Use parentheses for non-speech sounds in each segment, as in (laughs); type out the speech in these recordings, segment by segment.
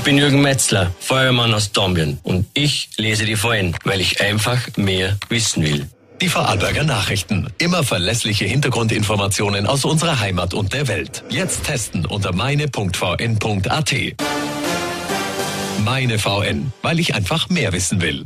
Ich bin Jürgen Metzler, Feuerwehrmann aus Dombien und ich lese die VN, weil ich einfach mehr wissen will. Die Vorarlberger Nachrichten. Immer verlässliche Hintergrundinformationen aus unserer Heimat und der Welt. Jetzt testen unter meine.vn.at. Meine VN, weil ich einfach mehr wissen will.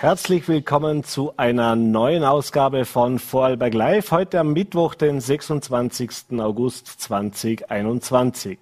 Herzlich willkommen zu einer neuen Ausgabe von Vorarlberg Live. Heute am Mittwoch, den 26. August 2021.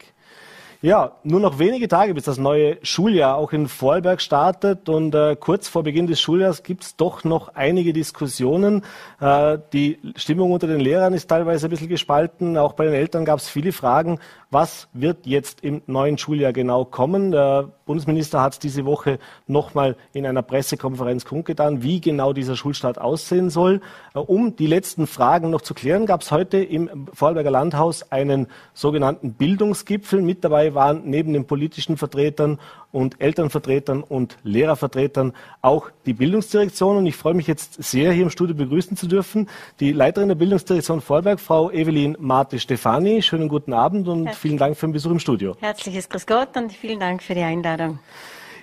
Ja, nur noch wenige Tage, bis das neue Schuljahr auch in Vorarlberg startet. Und äh, kurz vor Beginn des Schuljahres gibt es doch noch einige Diskussionen. Äh, die Stimmung unter den Lehrern ist teilweise ein bisschen gespalten. Auch bei den Eltern gab es viele Fragen. Was wird jetzt im neuen Schuljahr genau kommen? Der Bundesminister hat diese Woche nochmal in einer Pressekonferenz kundgetan, wie genau dieser Schulstart aussehen soll. Äh, um die letzten Fragen noch zu klären, gab es heute im Vorarlberger Landhaus einen sogenannten Bildungsgipfel. Mit dabei waren neben den politischen Vertretern und Elternvertretern und Lehrervertretern auch die Bildungsdirektion. Und ich freue mich jetzt sehr, hier im Studio begrüßen zu dürfen, die Leiterin der Bildungsdirektion Vorberg, Frau Evelyn Marte-Stefani. Schönen guten Abend und. Vielen Dank für den Besuch im Studio. Herzliches Grüß Gott und vielen Dank für die Einladung.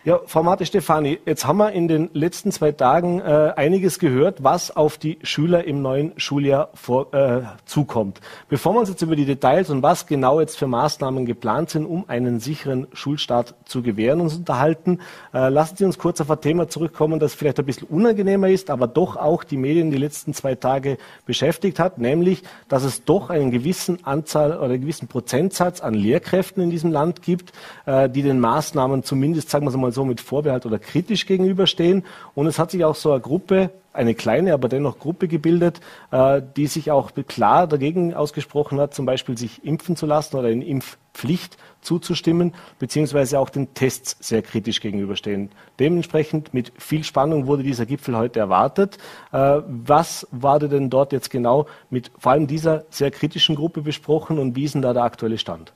Ja, Frau Marte Stefani, jetzt haben wir in den letzten zwei Tagen äh, einiges gehört, was auf die Schüler im neuen Schuljahr vor, äh, zukommt. Bevor wir uns jetzt über die Details und was genau jetzt für Maßnahmen geplant sind, um einen sicheren Schulstart zu gewähren, uns unterhalten, äh, lassen Sie uns kurz auf ein Thema zurückkommen, das vielleicht ein bisschen unangenehmer ist, aber doch auch die Medien die letzten zwei Tage beschäftigt hat, nämlich, dass es doch einen gewissen Anzahl oder einen gewissen Prozentsatz an Lehrkräften in diesem Land gibt, äh, die den Maßnahmen zumindest, sagen wir es mal so mit Vorbehalt oder kritisch gegenüberstehen. Und es hat sich auch so eine Gruppe, eine kleine, aber dennoch Gruppe gebildet, äh, die sich auch klar dagegen ausgesprochen hat, zum Beispiel sich impfen zu lassen oder in Impfpflicht zuzustimmen, beziehungsweise auch den Tests sehr kritisch gegenüberstehen. Dementsprechend mit viel Spannung wurde dieser Gipfel heute erwartet. Äh, was war denn dort jetzt genau mit vor allem dieser sehr kritischen Gruppe besprochen und wie ist denn da der aktuelle Stand?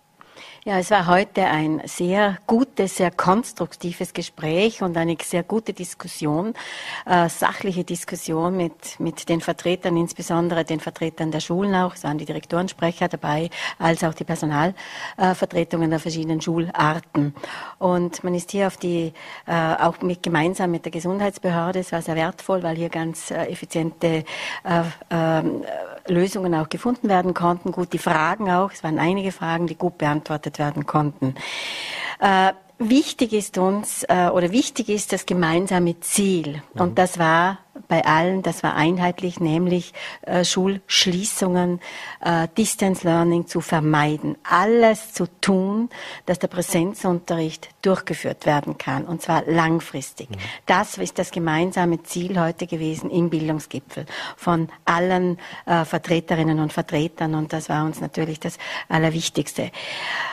Ja, es war heute ein sehr gutes, sehr konstruktives Gespräch und eine sehr gute Diskussion, äh, sachliche Diskussion mit, mit den Vertretern, insbesondere den Vertretern der Schulen auch. Es waren die Direktorensprecher dabei, als auch die Personalvertretungen der verschiedenen Schularten. Und man ist hier auf die, äh, auch mit, gemeinsam mit der Gesundheitsbehörde, es war sehr wertvoll, weil hier ganz äh, effiziente äh, ähm, Lösungen auch gefunden werden konnten. Gut, die Fragen auch, es waren einige Fragen, die gut beantwortet werden konnten. Äh, wichtig ist uns äh, oder wichtig ist das gemeinsame Ziel. Mhm. Und das war bei allen, das war einheitlich, nämlich äh, Schulschließungen, äh, Distance Learning zu vermeiden. Alles zu tun, dass der Präsenzunterricht durchgeführt werden kann, und zwar langfristig. Mhm. Das ist das gemeinsame Ziel heute gewesen im Bildungsgipfel von allen äh, Vertreterinnen und Vertretern, und das war uns natürlich das Allerwichtigste.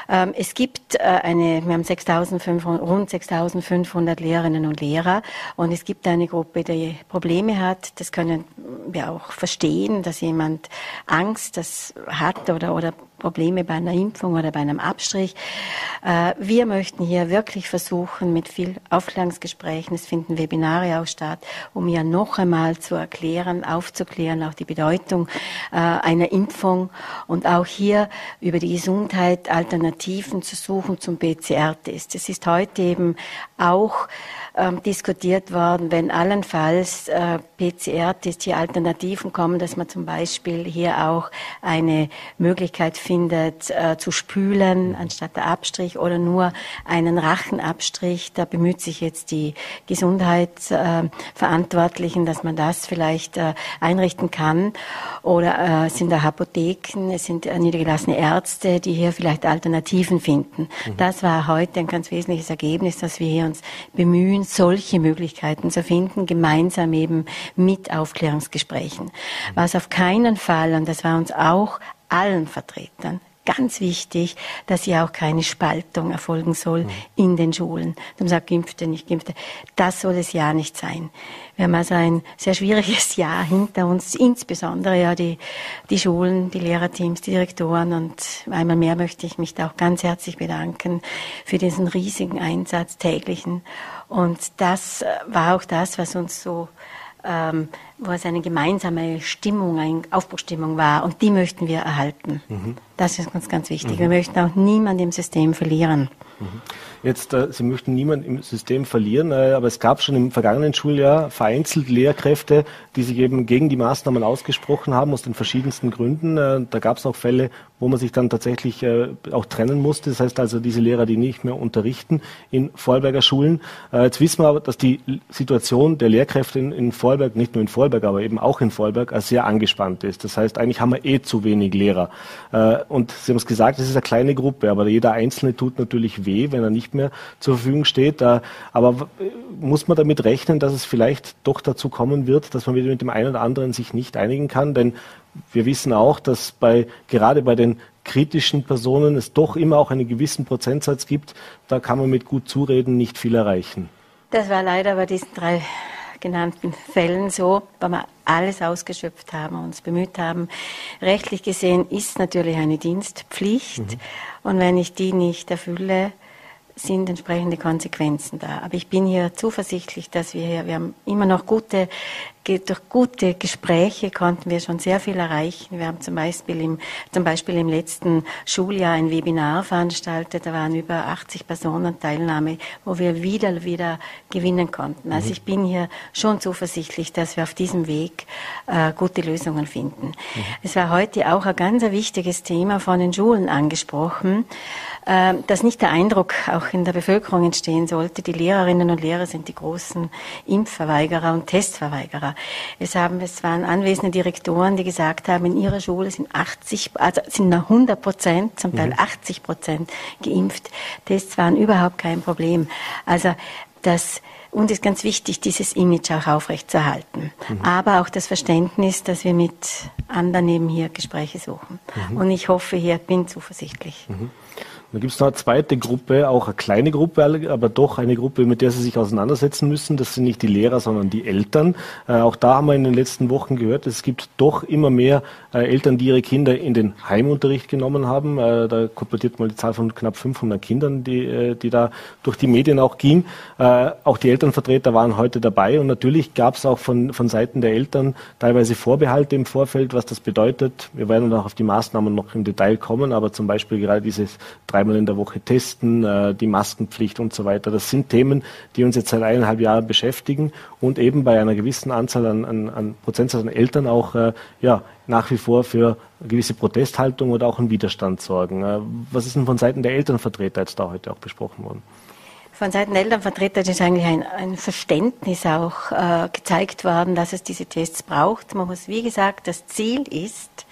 Ähm, es gibt äh, eine, wir haben 6.500, rund 6.500 Lehrerinnen und Lehrer, und es gibt eine Gruppe, die Probleme Probleme hat, das können wir auch verstehen, dass jemand Angst das hat oder, oder Probleme bei einer Impfung oder bei einem Abstrich. Äh, wir möchten hier wirklich versuchen, mit viel Aufklärungsgesprächen, es finden Webinare auch statt, um ja noch einmal zu erklären, aufzuklären, auch die Bedeutung äh, einer Impfung und auch hier über die Gesundheit Alternativen zu suchen zum PCR-Test. Es ist heute eben auch ähm, diskutiert worden, wenn allenfalls äh, PCR-Tests hier Alternativen kommen, dass man zum Beispiel hier auch eine Möglichkeit findet, äh, zu spülen anstatt der Abstrich oder nur einen Rachenabstrich. Da bemüht sich jetzt die Gesundheitsverantwortlichen, äh, dass man das vielleicht äh, einrichten kann. Oder äh, es sind da Apotheken, es sind äh, niedergelassene Ärzte, die hier vielleicht Alternativen finden. Mhm. Das war heute ein ganz wesentliches Ergebnis, dass wir hier uns bemühen, solche Möglichkeiten zu finden, gemeinsam eben mit Aufklärungsgesprächen. Was auf keinen Fall, und das war uns auch allen Vertretern ganz wichtig, dass hier auch keine Spaltung erfolgen soll mhm. in den Schulen. Man sagt, Geimpfte, nicht Geimpfte. Das soll es ja nicht sein. Wir haben also ein sehr schwieriges (laughs) Jahr hinter uns, insbesondere ja die, die Schulen, die Lehrerteams, die Direktoren. Und einmal mehr möchte ich mich da auch ganz herzlich bedanken für diesen riesigen Einsatz täglichen. Und das war auch das, was uns so ähm, wo es eine gemeinsame Stimmung, eine Aufbruchstimmung war. Und die möchten wir erhalten. Mhm. Das ist uns ganz wichtig. Mhm. Wir möchten auch niemanden im System verlieren. Mhm. Jetzt, äh, Sie möchten niemanden im System verlieren, äh, aber es gab schon im vergangenen Schuljahr vereinzelt Lehrkräfte, die sich eben gegen die Maßnahmen ausgesprochen haben, aus den verschiedensten Gründen. Äh, da gab es auch Fälle, wo man sich dann tatsächlich äh, auch trennen musste. Das heißt also, diese Lehrer, die nicht mehr unterrichten in Vorarlberger Schulen. Äh, jetzt wissen wir aber, dass die Situation der Lehrkräfte in, in Vorarlberg, nicht nur in Vorarlberg, aber eben auch in Vorarlberg, sehr angespannt ist. Das heißt, eigentlich haben wir eh zu wenig Lehrer. Äh, und Sie haben es gesagt, es ist eine kleine Gruppe, aber jeder Einzelne tut natürlich weh, wenn er nicht mehr zur Verfügung steht. Äh, aber muss man damit rechnen, dass es vielleicht doch dazu kommen wird, dass man wieder mit dem einen oder anderen sich nicht einigen kann? Denn wir wissen auch, dass bei, gerade bei den kritischen Personen es doch immer auch einen gewissen Prozentsatz gibt. Da kann man mit gut Zureden nicht viel erreichen. Das war leider bei diesen drei genannten Fällen so, weil wir alles ausgeschöpft haben, uns bemüht haben. Rechtlich gesehen ist natürlich eine Dienstpflicht mhm. und wenn ich die nicht erfülle, sind entsprechende Konsequenzen da. Aber ich bin hier zuversichtlich, dass wir hier, wir haben immer noch gute durch gute Gespräche konnten wir schon sehr viel erreichen. Wir haben zum Beispiel im, zum Beispiel im letzten Schuljahr ein Webinar veranstaltet. Da waren über 80 Personen Teilnahme, wo wir wieder, wieder gewinnen konnten. Also mhm. ich bin hier schon zuversichtlich, dass wir auf diesem Weg äh, gute Lösungen finden. Mhm. Es war heute auch ein ganz wichtiges Thema von den Schulen angesprochen, äh, dass nicht der Eindruck auch in der Bevölkerung entstehen sollte, die Lehrerinnen und Lehrer sind die großen Impfverweigerer und Testverweigerer. Es haben, es waren anwesende Direktoren, die gesagt haben, in ihrer Schule sind 80, also sind noch 100 Prozent, zum Teil 80 mhm. Prozent geimpft. Tests waren überhaupt kein Problem. Also, das, und es ist ganz wichtig, dieses Image auch aufrechtzuerhalten. Mhm. Aber auch das Verständnis, dass wir mit anderen eben hier Gespräche suchen. Mhm. Und ich hoffe hier, bin zuversichtlich. Mhm. Dann gibt es noch eine zweite Gruppe, auch eine kleine Gruppe, aber doch eine Gruppe, mit der Sie sich auseinandersetzen müssen. Das sind nicht die Lehrer, sondern die Eltern. Äh, auch da haben wir in den letzten Wochen gehört, es gibt doch immer mehr äh, Eltern, die ihre Kinder in den Heimunterricht genommen haben. Äh, da kolportiert mal die Zahl von knapp 500 Kindern, die, äh, die da durch die Medien auch ging. Äh, auch die Elternvertreter waren heute dabei und natürlich gab es auch von, von Seiten der Eltern teilweise Vorbehalte im Vorfeld, was das bedeutet. Wir werden noch auf die Maßnahmen noch im Detail kommen, aber zum Beispiel gerade dieses dreimal in der Woche testen, äh, die Maskenpflicht und so weiter. Das sind Themen, die uns jetzt seit eineinhalb Jahren beschäftigen und eben bei einer gewissen Anzahl an, an, an Prozentsatz an Eltern auch äh, ja, nach wie vor für gewisse Protesthaltung oder auch einen Widerstand sorgen. Äh, was ist denn von Seiten der Elternvertreter jetzt da heute auch besprochen worden? Von Seiten der Elternvertreter ist eigentlich ein, ein Verständnis auch äh, gezeigt worden, dass es diese Tests braucht. Man muss, wie gesagt, das Ziel ist,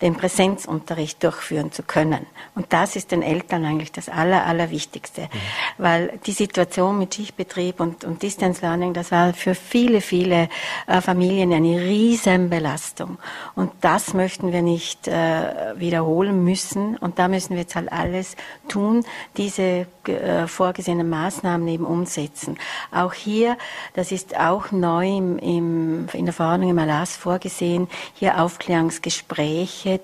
den Präsenzunterricht durchführen zu können. Und das ist den Eltern eigentlich das Aller, Allerwichtigste. Mhm. Weil die Situation mit Schichtbetrieb und, und Distance Learning, das war für viele, viele äh, Familien eine riesen Belastung. Und das möchten wir nicht äh, wiederholen müssen. Und da müssen wir jetzt halt alles tun, diese äh, vorgesehenen Maßnahmen eben umsetzen. Auch hier, das ist auch neu im, im, in der Verordnung im Erlass vorgesehen, hier Aufklärungsgespräche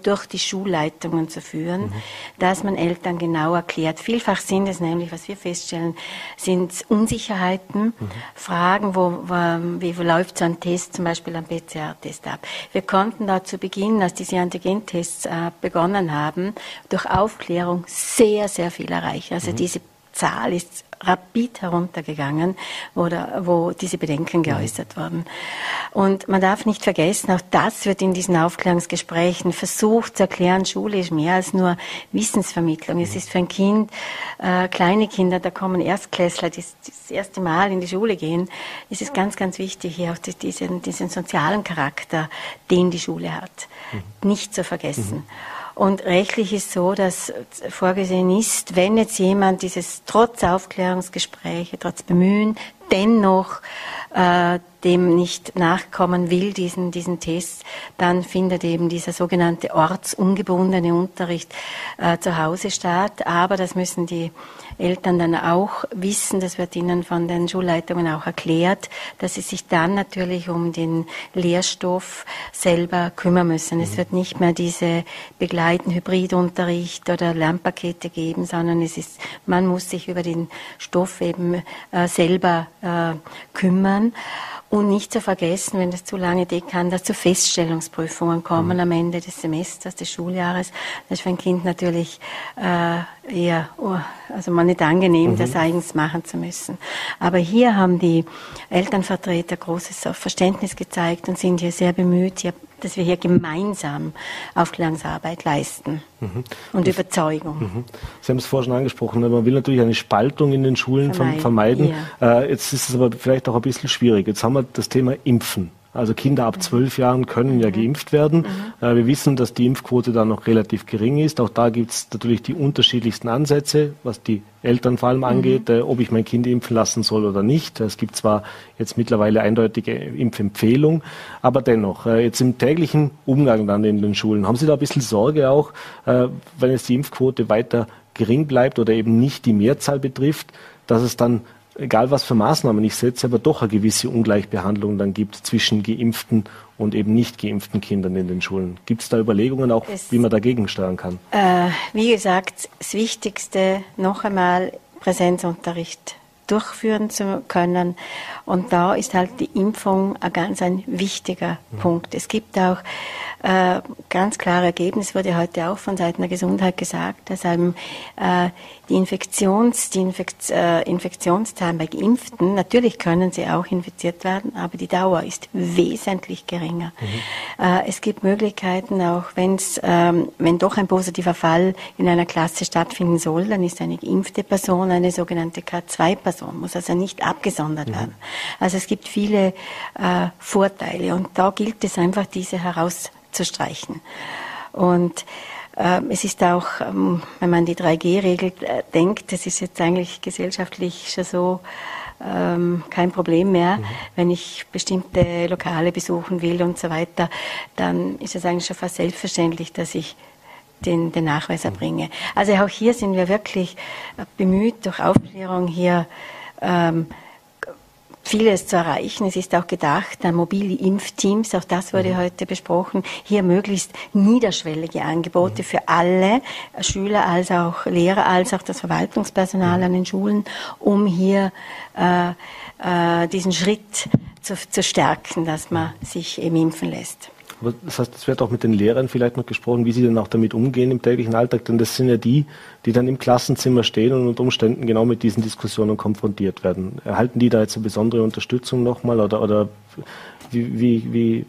durch die Schulleitungen zu führen, mhm. dass man Eltern genau erklärt. Vielfach sind es nämlich, was wir feststellen, sind Unsicherheiten, mhm. Fragen, wo, wo, wie läuft so ein Test, zum Beispiel ein PCR-Test ab. Wir konnten da zu Beginn, als diese Antigentests äh, begonnen haben, durch Aufklärung sehr, sehr viel erreichen. Also mhm. diese Zahl ist rapid heruntergegangen, wo, da, wo diese Bedenken geäußert wurden. Und man darf nicht vergessen, auch das wird in diesen Aufklärungsgesprächen versucht zu erklären, Schule ist mehr als nur Wissensvermittlung. Es ist für ein Kind, äh, kleine Kinder, da kommen Erstklässler, die, das erste Mal in die Schule gehen, ist es ganz, ganz wichtig, hier auch diesen, diesen sozialen Charakter, den die Schule hat, mhm. nicht zu vergessen. Mhm. Und rechtlich ist so, dass vorgesehen ist, wenn jetzt jemand dieses trotz Aufklärungsgespräche, trotz Bemühen, dennoch äh, dem nicht nachkommen will, diesen, diesen Test, dann findet eben dieser sogenannte ortsungebundene Unterricht äh, zu Hause statt. Aber das müssen die Eltern dann auch wissen, das wird ihnen von den Schulleitungen auch erklärt, dass sie sich dann natürlich um den Lehrstoff selber kümmern müssen. Mhm. Es wird nicht mehr diese begleiten Hybridunterricht oder Lernpakete geben, sondern es ist, man muss sich über den Stoff eben äh, selber äh, kümmern. Und nicht zu vergessen, wenn das zu lange geht, kann das zu Feststellungsprüfungen kommen mhm. am Ende des Semesters, des Schuljahres. Das ist für ein Kind natürlich äh, eher, oh, also mal nicht angenehm, mhm. das eigens machen zu müssen. Aber hier haben die Elternvertreter großes Verständnis gezeigt und sind hier sehr bemüht, hier dass wir hier gemeinsam Aufklärungsarbeit leisten mhm. und das, Überzeugung. Mhm. Sie haben es vorhin schon angesprochen, man will natürlich eine Spaltung in den Schulen vermeiden. vermeiden. Ja. Äh, jetzt ist es aber vielleicht auch ein bisschen schwierig. Jetzt haben wir das Thema Impfen. Also Kinder ab zwölf Jahren können ja mhm. geimpft werden. Mhm. Äh, wir wissen, dass die Impfquote da noch relativ gering ist. Auch da gibt es natürlich die unterschiedlichsten Ansätze, was die Eltern vor allem angeht, mhm. Ob ich mein Kind impfen lassen soll oder nicht. Es gibt zwar jetzt mittlerweile eindeutige Impfempfehlung, aber dennoch, äh, jetzt im täglichen Umgang dann in den Schulen, haben Sie da ein bisschen Sorge auch, wenn es die Impfquote weiter gering bleibt oder eben nicht die Mehrzahl betrifft, dass es dann egal was für Maßnahmen ich setze, aber doch eine gewisse Ungleichbehandlung dann gibt zwischen geimpften und eben nicht geimpften Kindern in den Schulen. Gibt es da Überlegungen auch, es, wie man dagegen steuern kann? Äh, wie gesagt, das Wichtigste noch einmal Präsenzunterricht durchführen zu können. Und da ist halt die Impfung ein ganz ein wichtiger mhm. Punkt. Es gibt auch äh, ganz klare Ergebnis, wurde heute auch von Seiten der Gesundheit gesagt, dass einem äh, die Infektions, die Infekt, äh, Infektionszahlen bei Geimpften, natürlich können sie auch infiziert werden, aber die Dauer ist wesentlich geringer. Mhm. Äh, es gibt Möglichkeiten, auch wenn's, ähm, wenn doch ein positiver Fall in einer Klasse stattfinden soll, dann ist eine geimpfte Person eine sogenannte K2-Person, muss also nicht abgesondert mhm. werden. Also es gibt viele äh, Vorteile und da gilt es einfach, diese heraus zu streichen. Und äh, es ist auch, ähm, wenn man die 3G-Regel äh, denkt, das ist jetzt eigentlich gesellschaftlich schon so ähm, kein Problem mehr. Mhm. Wenn ich bestimmte Lokale besuchen will und so weiter, dann ist es eigentlich schon fast selbstverständlich, dass ich den, den Nachweis mhm. erbringe. Also auch hier sind wir wirklich bemüht, durch Aufklärung hier ähm, vieles zu erreichen. Es ist auch gedacht an mobile Impfteams, auch das wurde mhm. heute besprochen, hier möglichst niederschwellige Angebote mhm. für alle Schüler als auch Lehrer, als auch das Verwaltungspersonal mhm. an den Schulen, um hier äh, äh, diesen Schritt zu, zu stärken, dass man sich eben impfen lässt. Aber das heißt, es wird auch mit den Lehrern vielleicht noch gesprochen, wie sie denn auch damit umgehen im täglichen Alltag, denn das sind ja die, die dann im Klassenzimmer stehen und unter Umständen genau mit diesen Diskussionen konfrontiert werden. Erhalten die da jetzt eine besondere Unterstützung nochmal oder, oder wie, wie, wie,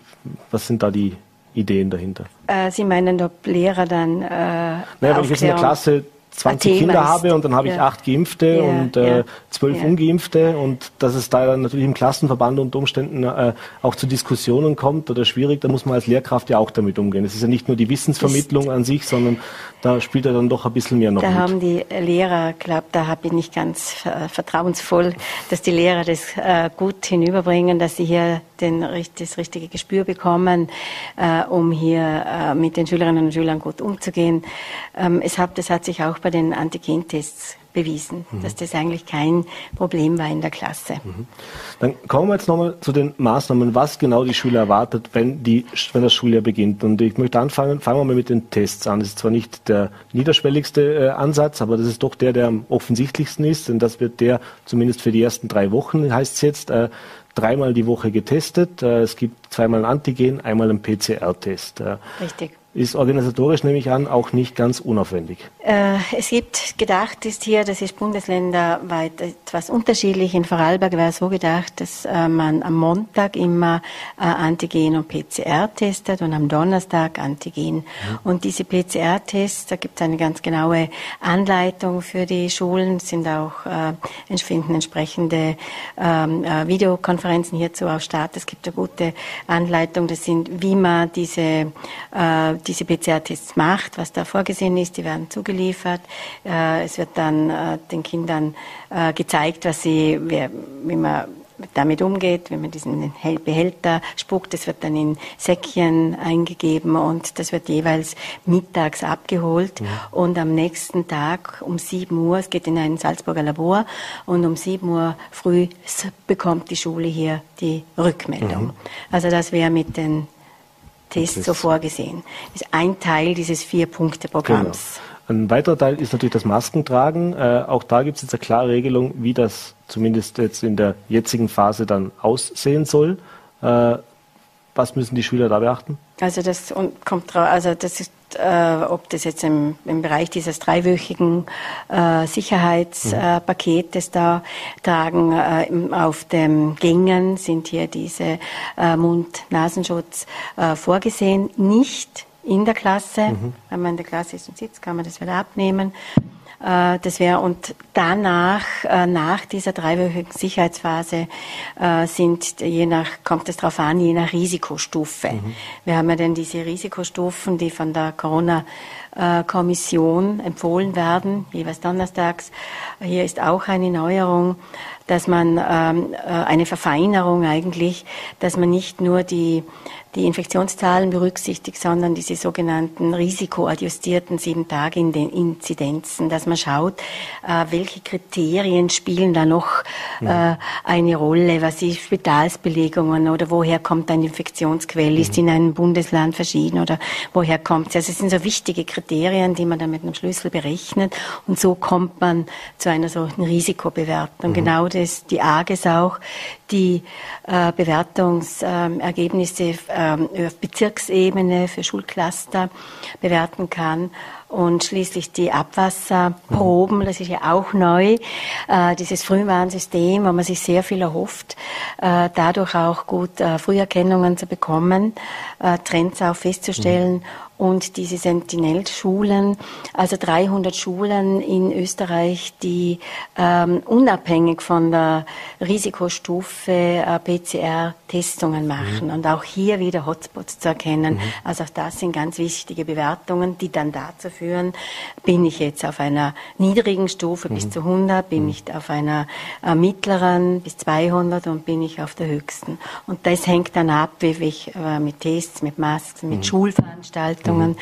was sind da die Ideen dahinter? Äh, sie meinen, ob Lehrer dann. Äh, naja, wenn ich jetzt in der Klasse 20 Kinder habe und dann habe ich ja. acht Geimpfte ja, und äh, zwölf. Ungeimpfte und dass es da natürlich im Klassenverband unter Umständen äh, auch zu Diskussionen kommt oder schwierig, da muss man als Lehrkraft ja auch damit umgehen. Es ist ja nicht nur die Wissensvermittlung das an sich, sondern da spielt er dann doch ein bisschen mehr noch Da mit. haben die Lehrer, glaube da bin ich ganz vertrauensvoll, dass die Lehrer das äh, gut hinüberbringen, dass sie hier den, das richtige Gespür bekommen, äh, um hier äh, mit den Schülerinnen und Schülern gut umzugehen. Ähm, es hat, das hat sich auch bei den Antigentests bewiesen, mhm. dass das eigentlich kein Problem war in der Klasse. Mhm. Dann kommen wir jetzt nochmal zu den Maßnahmen, was genau die Schüler erwartet, wenn, die, wenn das Schuljahr beginnt. Und ich möchte anfangen, fangen wir mal mit den Tests an. Das ist zwar nicht der niederschwelligste äh, Ansatz, aber das ist doch der, der am offensichtlichsten ist, denn das wird der zumindest für die ersten drei Wochen, heißt es jetzt, äh, dreimal die Woche getestet. Äh, es gibt zweimal ein Antigen, einmal ein PCR-Test. Äh, Richtig ist organisatorisch, nehme ich an, auch nicht ganz unaufwendig. Äh, es gibt gedacht, ist hier, das ist bundesländerweit etwas unterschiedlich. In Vorarlberg wäre so gedacht, dass äh, man am Montag immer äh, Antigen und PCR testet und am Donnerstag Antigen. Mhm. Und diese PCR-Tests, da gibt es eine ganz genaue Anleitung für die Schulen, sind auch äh, finden entsprechende ähm, äh, Videokonferenzen hierzu auch statt. Es gibt eine gute Anleitung, das sind, wie man diese äh, diese PCR-Tests macht, was da vorgesehen ist. Die werden zugeliefert. Äh, es wird dann äh, den Kindern äh, gezeigt, was sie, wie, wie man damit umgeht, wenn man diesen Behälter spuckt. Das wird dann in Säckchen eingegeben und das wird jeweils mittags abgeholt. Mhm. Und am nächsten Tag um 7 Uhr, es geht in ein Salzburger Labor, und um 7 Uhr früh bekommt die Schule hier die Rückmeldung. Mhm. Also das wäre mit den Tests so vorgesehen. Das ist ein Teil dieses Vier-Punkte-Programms. Genau. Ein weiterer Teil ist natürlich das Maskentragen. Äh, auch da gibt es jetzt eine klare Regelung, wie das zumindest jetzt in der jetzigen Phase dann aussehen soll. Äh, was müssen die Schüler da beachten? Also das kommt drauf, also das ist, äh, ob das jetzt im, im Bereich dieses dreiwöchigen äh, Sicherheitspaketes da tragen. Äh, auf den Gängen sind hier diese äh, Mund-Nasenschutz äh, vorgesehen. Nicht in der Klasse. Mhm. Wenn man in der Klasse ist und sitzt, kann man das wieder abnehmen. Äh, das wäre und danach, äh, nach dieser dreiwöchigen Sicherheitsphase, äh, sind je nach, kommt es darauf an, je nach Risikostufe. Mhm. Wir haben ja dann diese Risikostufen, die von der Corona Kommission empfohlen werden, jeweils donnerstags. Hier ist auch eine Neuerung, dass man ähm, eine Verfeinerung eigentlich, dass man nicht nur die die Infektionszahlen berücksichtigt, sondern diese sogenannten risikoadjustierten sieben Tage in den Inzidenzen, dass man schaut, äh, welche Kriterien spielen da noch äh, eine Rolle, was ist Spitalsbelegungen oder woher kommt eine Infektionsquelle, ist mhm. in einem Bundesland verschieden oder woher kommt sie. Also es sind so wichtige Kriterien, die man dann mit einem Schlüssel berechnet und so kommt man zu einer solchen Risikobewertung. Mhm. Genau das, die AGES auch, die äh, Bewertungsergebnisse ähm, auf Bezirksebene für Schulcluster bewerten kann und schließlich die Abwasserproben, das ist ja auch neu, äh, dieses Frühwarnsystem, wo man sich sehr viel erhofft, äh, dadurch auch gut äh, Früherkennungen zu bekommen, äh, Trends auch festzustellen mhm und diese Sentinel-Schulen, also 300 Schulen in Österreich, die ähm, unabhängig von der Risikostufe äh, PCR-Testungen machen mhm. und auch hier wieder Hotspots zu erkennen. Mhm. Also auch das sind ganz wichtige Bewertungen, die dann dazu führen, bin ich jetzt auf einer niedrigen Stufe mhm. bis zu 100, bin mhm. ich auf einer äh, mittleren bis 200 und bin ich auf der höchsten. Und das hängt dann ab, wie ich äh, mit Tests, mit Masken, mit mhm. Schulveranstaltungen, Veranstaltungen. Mhm.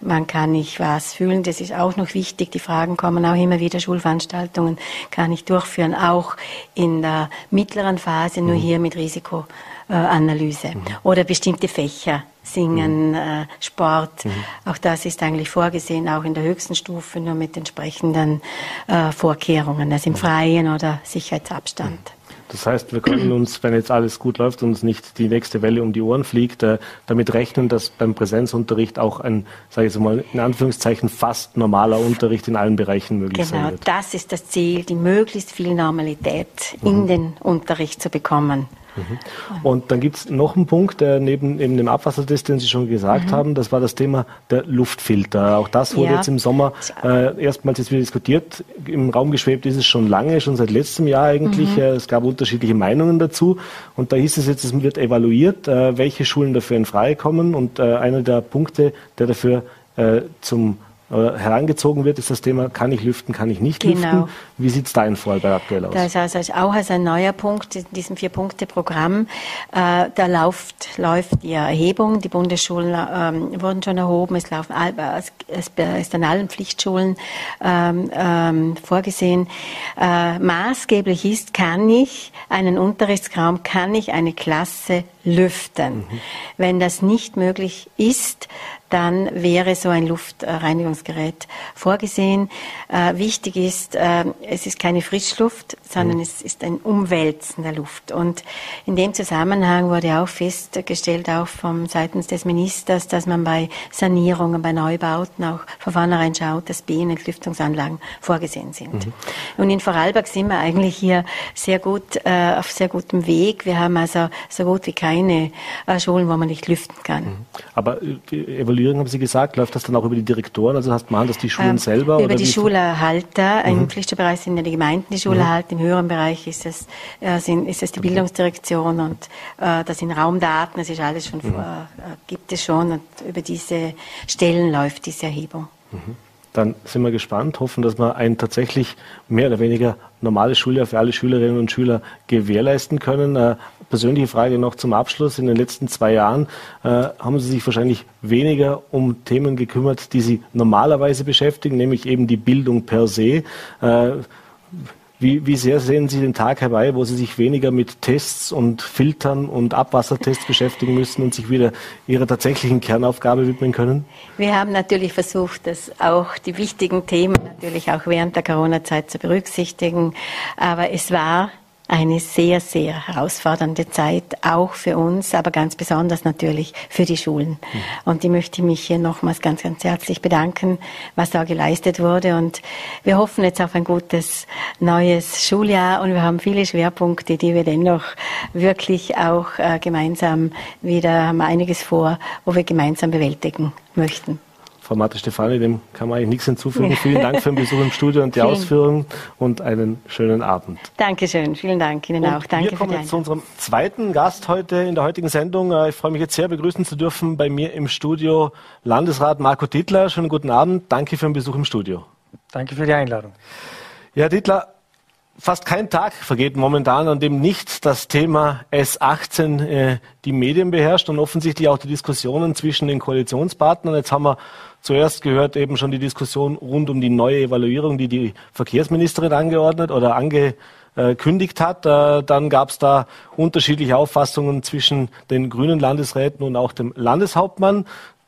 Man kann nicht was fühlen, das ist auch noch wichtig. Die Fragen kommen auch immer wieder. Schulveranstaltungen kann ich durchführen, auch in der mittleren Phase, nur mhm. hier mit Risikoanalyse. Mhm. Oder bestimmte Fächer, Singen, mhm. äh, Sport. Mhm. Auch das ist eigentlich vorgesehen, auch in der höchsten Stufe, nur mit entsprechenden äh, Vorkehrungen, also im mhm. Freien oder Sicherheitsabstand. Das heißt, wir können uns, wenn jetzt alles gut läuft und uns nicht die nächste Welle um die Ohren fliegt, äh, damit rechnen, dass beim Präsenzunterricht auch ein, sage ich jetzt mal, in Anführungszeichen fast normaler Unterricht in allen Bereichen möglich genau, sein wird. Genau, das ist das Ziel, die möglichst viel Normalität mhm. in den Unterricht zu bekommen. Mhm. Und dann gibt es noch einen Punkt, der neben, neben dem Abwassertest, den Sie schon gesagt mhm. haben, das war das Thema der Luftfilter. Auch das wurde ja. jetzt im Sommer äh, erstmals jetzt wieder diskutiert. Im Raum geschwebt ist es schon lange, schon seit letztem Jahr eigentlich. Mhm. Es gab unterschiedliche Meinungen dazu. Und da hieß es jetzt, es wird evaluiert, äh, welche Schulen dafür in Frage kommen. Und äh, einer der Punkte, der dafür äh, zum herangezogen wird, ist das Thema, kann ich lüften, kann ich nicht genau. lüften. Wie sieht es da in Vorarlberg aktuell aus? Das ist also auch als ein neuer Punkt in diesem Vier-Punkte-Programm. Äh, da läuft, läuft die Erhebung. Die Bundesschulen ähm, wurden schon erhoben. Es, laufen, äh, es ist an allen Pflichtschulen ähm, ähm, vorgesehen. Äh, maßgeblich ist, kann ich einen Unterrichtsraum, kann ich eine Klasse lüften. Mhm. Wenn das nicht möglich ist, dann wäre so ein Luftreinigungsgerät vorgesehen. Äh, wichtig ist, äh, es ist keine Frischluft, sondern mhm. es ist ein Umwälzen der Luft. Und in dem Zusammenhang wurde auch festgestellt, auch vom seitens des Ministers, dass man bei Sanierungen, bei Neubauten auch von vornherein schaut, dass B- Entlüftungsanlagen vorgesehen sind. Mhm. Und in Vorarlberg sind wir eigentlich hier sehr gut, äh, auf sehr gutem Weg. Wir haben also so gut wie keine äh, Schulen, wo man nicht lüften kann. Mhm. Aber äh, evaluieren, haben Sie gesagt, läuft das dann auch über die Direktoren? Also hast man das die Schulen ähm, selber? Über die Schulerhalter. Mhm. Im Pflichtbereich sind ja die Gemeinden die Schulerhalter. Mhm. Im höheren Bereich ist es, äh, sind, ist es die Bildungsdirektion und äh, das sind Raumdaten. Das ist alles schon, mhm. äh, gibt es schon und über diese Stellen läuft diese Erhebung. Mhm dann sind wir gespannt, hoffen, dass wir ein tatsächlich mehr oder weniger normales Schuljahr für alle Schülerinnen und Schüler gewährleisten können. Persönliche Frage noch zum Abschluss. In den letzten zwei Jahren äh, haben Sie sich wahrscheinlich weniger um Themen gekümmert, die Sie normalerweise beschäftigen, nämlich eben die Bildung per se. Äh, wie, wie sehr sehen Sie den Tag herbei, wo Sie sich weniger mit Tests und Filtern und Abwassertests beschäftigen müssen und sich wieder Ihrer tatsächlichen Kernaufgabe widmen können? Wir haben natürlich versucht, dass auch die wichtigen Themen natürlich auch während der Corona-Zeit zu berücksichtigen. Aber es war eine sehr, sehr herausfordernde Zeit, auch für uns, aber ganz besonders natürlich für die Schulen. Mhm. Und die möchte ich mich hier nochmals ganz, ganz herzlich bedanken, was da geleistet wurde. Und wir hoffen jetzt auf ein gutes neues Schuljahr und wir haben viele Schwerpunkte, die wir dennoch wirklich auch äh, gemeinsam wieder haben einiges vor, wo wir gemeinsam bewältigen möchten. Frau Marta Stefani, dem kann man eigentlich nichts hinzufügen. (laughs) Vielen Dank für den Besuch im Studio und die vielen. Ausführungen und einen schönen Abend. Dankeschön, vielen Dank Ihnen und auch. Danke wir kommen jetzt zu unserem zweiten Gast heute in der heutigen Sendung. Äh, ich freue mich jetzt sehr, begrüßen zu dürfen bei mir im Studio Landesrat Marco Dittler. Schönen guten Abend. Danke für den Besuch im Studio. Danke für die Einladung. Ja, Dittler, fast kein Tag vergeht momentan, an dem nicht das Thema S18 äh, die Medien beherrscht und offensichtlich auch die Diskussionen zwischen den Koalitionspartnern. Jetzt haben wir zuerst gehört eben schon die Diskussion rund um die neue Evaluierung, die die Verkehrsministerin angeordnet oder angekündigt hat. Äh, dann gab es da unterschiedliche Auffassungen zwischen den grünen Landesräten und auch dem Landeshauptmann.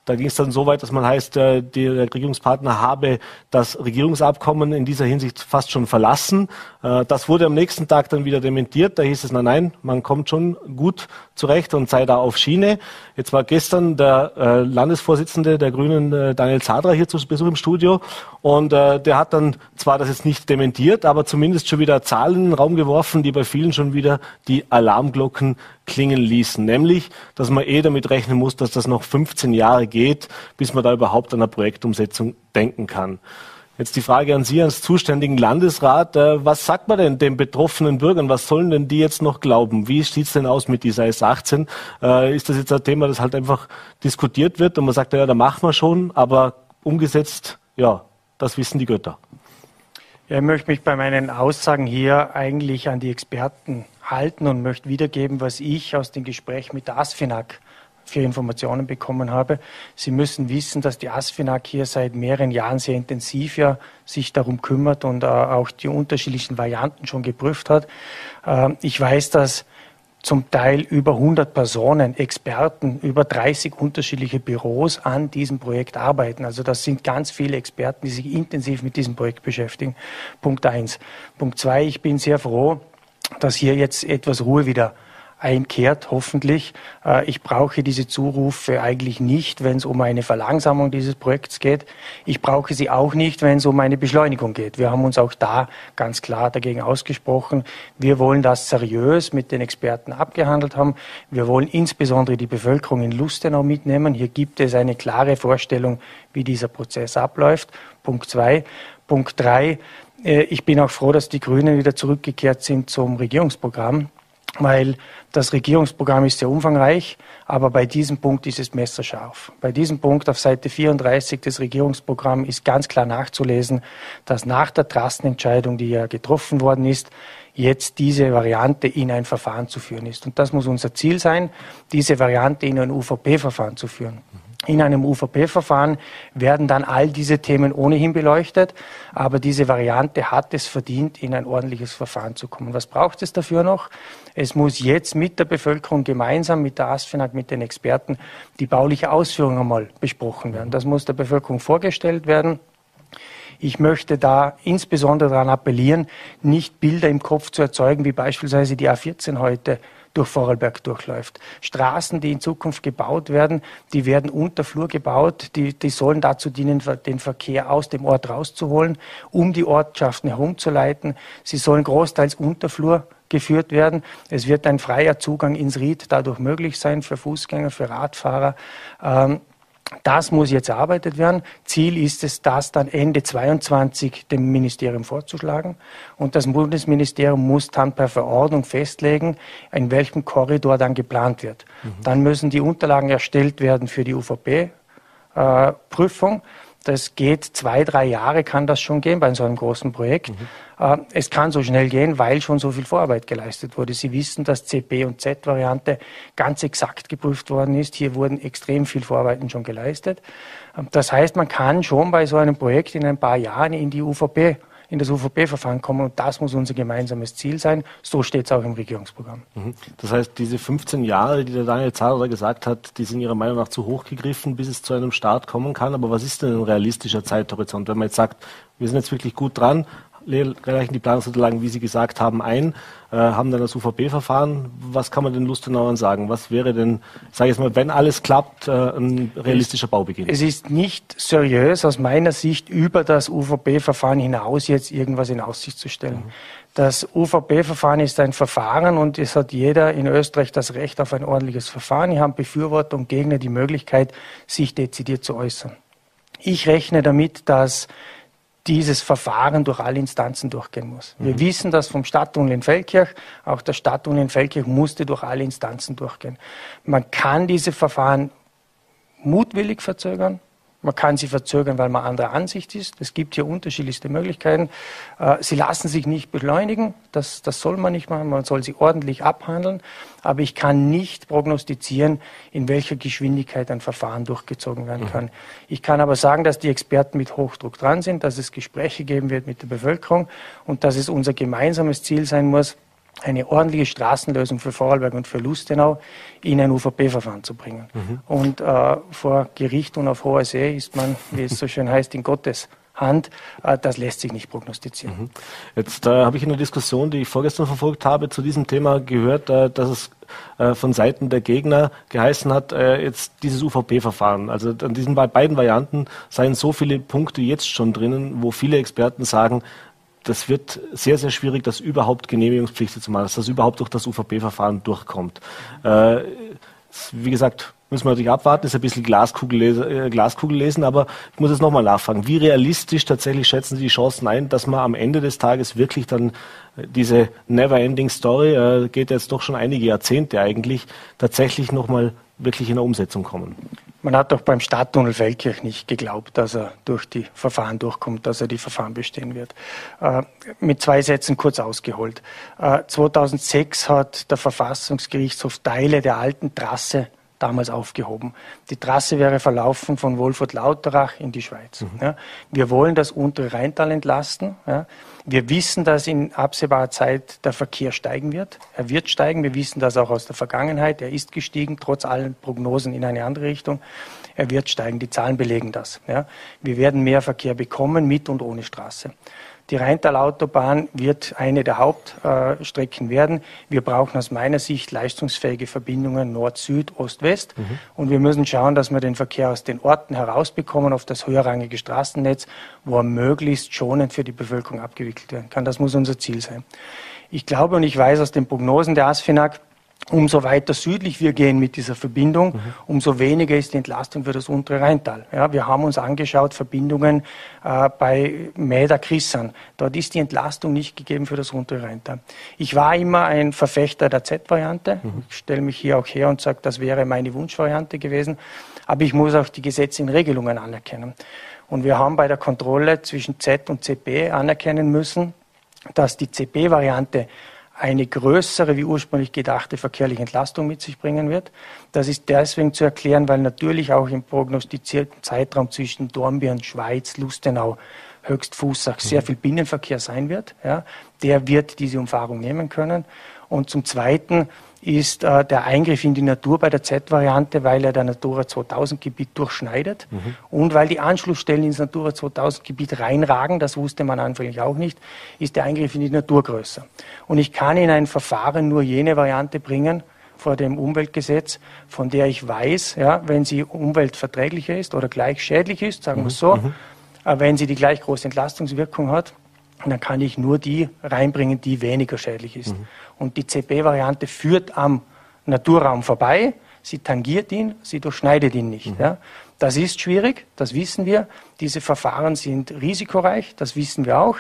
Da ging es dann so weit, dass man heißt, äh, der Regierungspartner habe das Regierungsabkommen in dieser Hinsicht fast schon verlassen. Äh, das wurde am nächsten Tag dann wieder dementiert. Da hieß es, na nein, man kommt schon gut zurecht und sei da auf Schiene. Jetzt war gestern der äh, Landesvorsitzende der Grünen, Daniel Zadra, hier zu Besuch im Studio. Und der hat dann zwar das jetzt nicht dementiert, aber zumindest schon wieder Zahlen in den Raum geworfen, die bei vielen schon wieder die Alarmglocken klingen ließen. Nämlich, dass man eh damit rechnen muss, dass das noch 15 Jahre geht, bis man da überhaupt an eine Projektumsetzung denken kann. Jetzt die Frage an Sie, als zuständigen Landesrat. Äh, was sagt man denn den betroffenen Bürgern? Was sollen denn die jetzt noch glauben? Wie sieht es denn aus mit dieser S18? Äh, ist das jetzt ein Thema, das halt einfach diskutiert wird und man sagt, ja, da machen wir schon, aber umgesetzt, ja, das wissen die Götter. Ja, ich möchte mich bei meinen Aussagen hier eigentlich an die Experten halten und möchte wiedergeben, was ich aus dem Gespräch mit der ASFINAG für Informationen bekommen habe. Sie müssen wissen, dass die ASFINAG hier seit mehreren Jahren sehr intensiv ja sich darum kümmert und äh, auch die unterschiedlichen Varianten schon geprüft hat. Äh, ich weiß, dass zum Teil über 100 Personen, Experten, über 30 unterschiedliche Büros an diesem Projekt arbeiten. Also das sind ganz viele Experten, die sich intensiv mit diesem Projekt beschäftigen. Punkt eins. Punkt zwei, ich bin sehr froh, dass hier jetzt etwas Ruhe wieder einkehrt, hoffentlich. Äh, ich brauche diese Zurufe eigentlich nicht, wenn es um eine Verlangsamung dieses Projekts geht. Ich brauche sie auch nicht, wenn es um eine Beschleunigung geht. Wir haben uns auch da ganz klar dagegen ausgesprochen. Wir wollen das seriös mit den Experten abgehandelt haben. Wir wollen insbesondere die Bevölkerung in Lustenau mitnehmen. Hier gibt es eine klare Vorstellung, wie dieser Prozess abläuft. Punkt zwei. Punkt drei. Äh, ich bin auch froh, dass die Grünen wieder zurückgekehrt sind zum Regierungsprogramm, weil das Regierungsprogramm ist sehr umfangreich, aber bei diesem Punkt ist es messerscharf. Bei diesem Punkt auf Seite 34 des Regierungsprogramms ist ganz klar nachzulesen, dass nach der Trassenentscheidung, die ja getroffen worden ist, jetzt diese Variante in ein Verfahren zu führen ist. Und das muss unser Ziel sein, diese Variante in ein UVP-Verfahren zu führen. In einem UVP-Verfahren werden dann all diese Themen ohnehin beleuchtet, aber diese Variante hat es verdient, in ein ordentliches Verfahren zu kommen. Was braucht es dafür noch? Es muss jetzt mit der Bevölkerung gemeinsam, mit der ASFINAG, mit den Experten, die bauliche Ausführung einmal besprochen werden. Das muss der Bevölkerung vorgestellt werden. Ich möchte da insbesondere daran appellieren, nicht Bilder im Kopf zu erzeugen, wie beispielsweise die A14 heute durch Vorarlberg durchläuft. Straßen, die in Zukunft gebaut werden, die werden unter Flur gebaut, die, die sollen dazu dienen, den Verkehr aus dem Ort rauszuholen, um die Ortschaften herumzuleiten. Sie sollen großteils unter Flur geführt werden. Es wird ein freier Zugang ins Ried dadurch möglich sein für Fußgänger, für Radfahrer. Ähm, Das muss jetzt erarbeitet werden. Ziel ist es, das dann Ende 22 dem Ministerium vorzuschlagen. Und das Bundesministerium muss dann per Verordnung festlegen, in welchem Korridor dann geplant wird. Mhm. Dann müssen die Unterlagen erstellt werden für die UVP-Prüfung. Äh, das geht zwei, drei Jahre kann das schon gehen bei so einem großen Projekt. Mhm. Es kann so schnell gehen, weil schon so viel Vorarbeit geleistet wurde. Sie wissen, dass CP und Z-Variante ganz exakt geprüft worden ist. Hier wurden extrem viel Vorarbeiten schon geleistet. Ähm, das heißt, man kann schon bei so einem Projekt in ein paar Jahren in die UVP in das UVP-Verfahren kommen. Und das muss unser gemeinsames Ziel sein. So steht es auch im Regierungsprogramm. Mhm. Das heißt, diese 15 Jahre, die der Daniel Zahler gesagt hat, die sind Ihrer Meinung nach zu hoch gegriffen, bis es zu einem Start kommen kann. Aber was ist denn ein realistischer Zeithorizont? Wenn man jetzt sagt, wir sind jetzt wirklich gut dran, reichen die Planungsunterlagen, wie Sie gesagt haben, ein, äh, haben dann das UVP-Verfahren. Was kann man den Lustenauern sagen? Was wäre denn, sage ich jetzt mal, wenn alles klappt, äh, ein realistischer Baubeginn? Es ist nicht seriös aus meiner Sicht über das UVP-Verfahren hinaus jetzt irgendwas in Aussicht zu stellen. Mhm. Das UVP-Verfahren ist ein Verfahren und es hat jeder in Österreich das Recht auf ein ordentliches Verfahren. Hier haben Befürworter und Gegner die Möglichkeit, sich dezidiert zu äußern. Ich rechne damit, dass dieses Verfahren durch alle Instanzen durchgehen muss. Wir mhm. wissen das vom Stadttunnel in Feldkirch. Auch der Stadttunnel in Feldkirch musste durch alle Instanzen durchgehen. Man kann diese Verfahren mutwillig verzögern. Man kann sie verzögern, weil man anderer Ansicht ist. Es gibt hier unterschiedlichste Möglichkeiten. Äh, sie lassen sich nicht beschleunigen. Das, das soll man nicht machen. Man soll sie ordentlich abhandeln. Aber ich kann nicht prognostizieren, in welcher Geschwindigkeit ein Verfahren durchgezogen werden mhm. kann. Ich kann aber sagen, dass die Experten mit Hochdruck dran sind, dass es Gespräche geben wird mit der Bevölkerung und dass es unser gemeinsames Ziel sein muss, eine ordentliche Straßenlösung für Vorarlberg und für Lustenau in ein UVP-Verfahren zu bringen. Mhm. Und äh, vor Gericht und auf hoher See ist man, wie es so (laughs) schön heißt, in Gottes Hand. Äh, das lässt sich nicht prognostizieren. Mhm. Jetzt äh, habe ich in der Diskussion, die ich vorgestern verfolgt habe, zu diesem Thema gehört, äh, dass es äh, von Seiten der Gegner geheißen hat, äh, jetzt dieses UVP-Verfahren. Also an diesen beiden Varianten seien so viele Punkte jetzt schon drinnen, wo viele Experten sagen, das wird sehr, sehr schwierig, das überhaupt genehmigungspflichtig zu machen, dass das überhaupt durch das UVP-Verfahren durchkommt. Äh, wie gesagt, müssen wir natürlich abwarten, ist ein bisschen Glaskugel, äh, Glaskugel lesen, aber ich muss jetzt nochmal nachfragen. Wie realistisch tatsächlich schätzen Sie die Chancen ein, dass man am Ende des Tages wirklich dann äh, diese Never-Ending Story, äh, geht jetzt doch schon einige Jahrzehnte eigentlich, tatsächlich nochmal wirklich in der Umsetzung kommen? Man hat doch beim Stadttunnel Feldkirch nicht geglaubt, dass er durch die Verfahren durchkommt, dass er die Verfahren bestehen wird. Äh, mit zwei Sätzen kurz ausgeholt. Äh, 2006 hat der Verfassungsgerichtshof Teile der alten Trasse damals aufgehoben. Die Trasse wäre verlaufen von Wolfurt-Lauterach in die Schweiz. Mhm. Ja. Wir wollen das untere Rheintal entlasten. Ja. Wir wissen, dass in absehbarer Zeit der Verkehr steigen wird. Er wird steigen. Wir wissen das auch aus der Vergangenheit. Er ist gestiegen, trotz allen Prognosen in eine andere Richtung. Er wird steigen. Die Zahlen belegen das. Ja. Wir werden mehr Verkehr bekommen, mit und ohne Straße. Die Rheintalautobahn wird eine der Hauptstrecken werden. Wir brauchen aus meiner Sicht leistungsfähige Verbindungen Nord-Süd, Ost-West. Mhm. Und wir müssen schauen, dass wir den Verkehr aus den Orten herausbekommen auf das höherrangige Straßennetz, wo er möglichst schonend für die Bevölkerung abgewickelt werden kann. Das muss unser Ziel sein. Ich glaube und ich weiß aus den Prognosen der ASFINAG, Umso weiter südlich wir gehen mit dieser Verbindung, mhm. umso weniger ist die Entlastung für das untere Rheintal. Ja, wir haben uns angeschaut, Verbindungen äh, bei Mäder-Krissan. Dort ist die Entlastung nicht gegeben für das untere Rheintal. Ich war immer ein Verfechter der Z-Variante. Mhm. Ich stelle mich hier auch her und sage, das wäre meine Wunschvariante gewesen. Aber ich muss auch die gesetzlichen Regelungen anerkennen. Und wir haben bei der Kontrolle zwischen Z und CP anerkennen müssen, dass die CP-Variante eine größere wie ursprünglich gedachte verkehrliche Entlastung mit sich bringen wird. Das ist deswegen zu erklären, weil natürlich auch im prognostizierten Zeitraum zwischen Dornbirn, Schweiz, Lustenau, Höchstfußach sehr mhm. viel Binnenverkehr sein wird. Ja, der wird diese Umfahrung nehmen können. Und zum Zweiten ist äh, der Eingriff in die Natur bei der Z-Variante, weil er der Natura 2000-Gebiet durchschneidet mhm. und weil die Anschlussstellen ins Natura 2000-Gebiet reinragen, das wusste man anfänglich auch nicht, ist der Eingriff in die Natur größer. Und ich kann in ein Verfahren nur jene Variante bringen, vor dem Umweltgesetz, von der ich weiß, ja, wenn sie umweltverträglicher ist oder gleich schädlich ist, sagen mhm. wir es so, mhm. äh, wenn sie die gleich große Entlastungswirkung hat, dann kann ich nur die reinbringen, die weniger schädlich ist. Mhm. Und die CP-Variante führt am Naturraum vorbei. sie tangiert ihn, sie durchschneidet ihn nicht. Mhm. Ja. Das ist schwierig, das wissen wir. Diese Verfahren sind risikoreich, das wissen wir auch.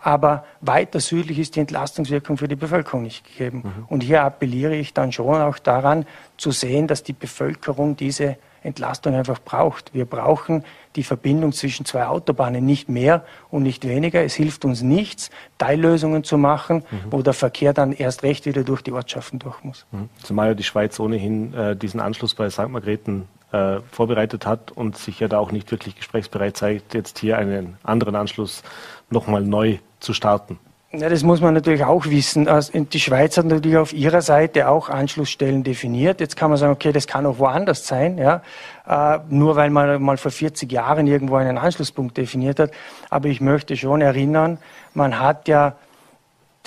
Aber weiter südlich ist die Entlastungswirkung für die Bevölkerung nicht gegeben. Mhm. Und hier appelliere ich dann schon auch daran, zu sehen, dass die Bevölkerung diese Entlastung einfach braucht. Wir brauchen die Verbindung zwischen zwei Autobahnen nicht mehr und nicht weniger. Es hilft uns nichts, Teillösungen zu machen, mhm. wo der Verkehr dann erst recht wieder durch die Ortschaften durch muss. Mhm. Zumal ja die Schweiz ohnehin äh, diesen Anschluss bei St. Margrethen äh, vorbereitet hat und sich ja da auch nicht wirklich gesprächsbereit zeigt, jetzt hier einen anderen Anschluss nochmal neu zu starten. Ja, das muss man natürlich auch wissen. Die Schweiz hat natürlich auf ihrer Seite auch Anschlussstellen definiert. Jetzt kann man sagen, okay, das kann auch woanders sein, ja. Äh, nur weil man mal vor 40 Jahren irgendwo einen Anschlusspunkt definiert hat. Aber ich möchte schon erinnern, man hat ja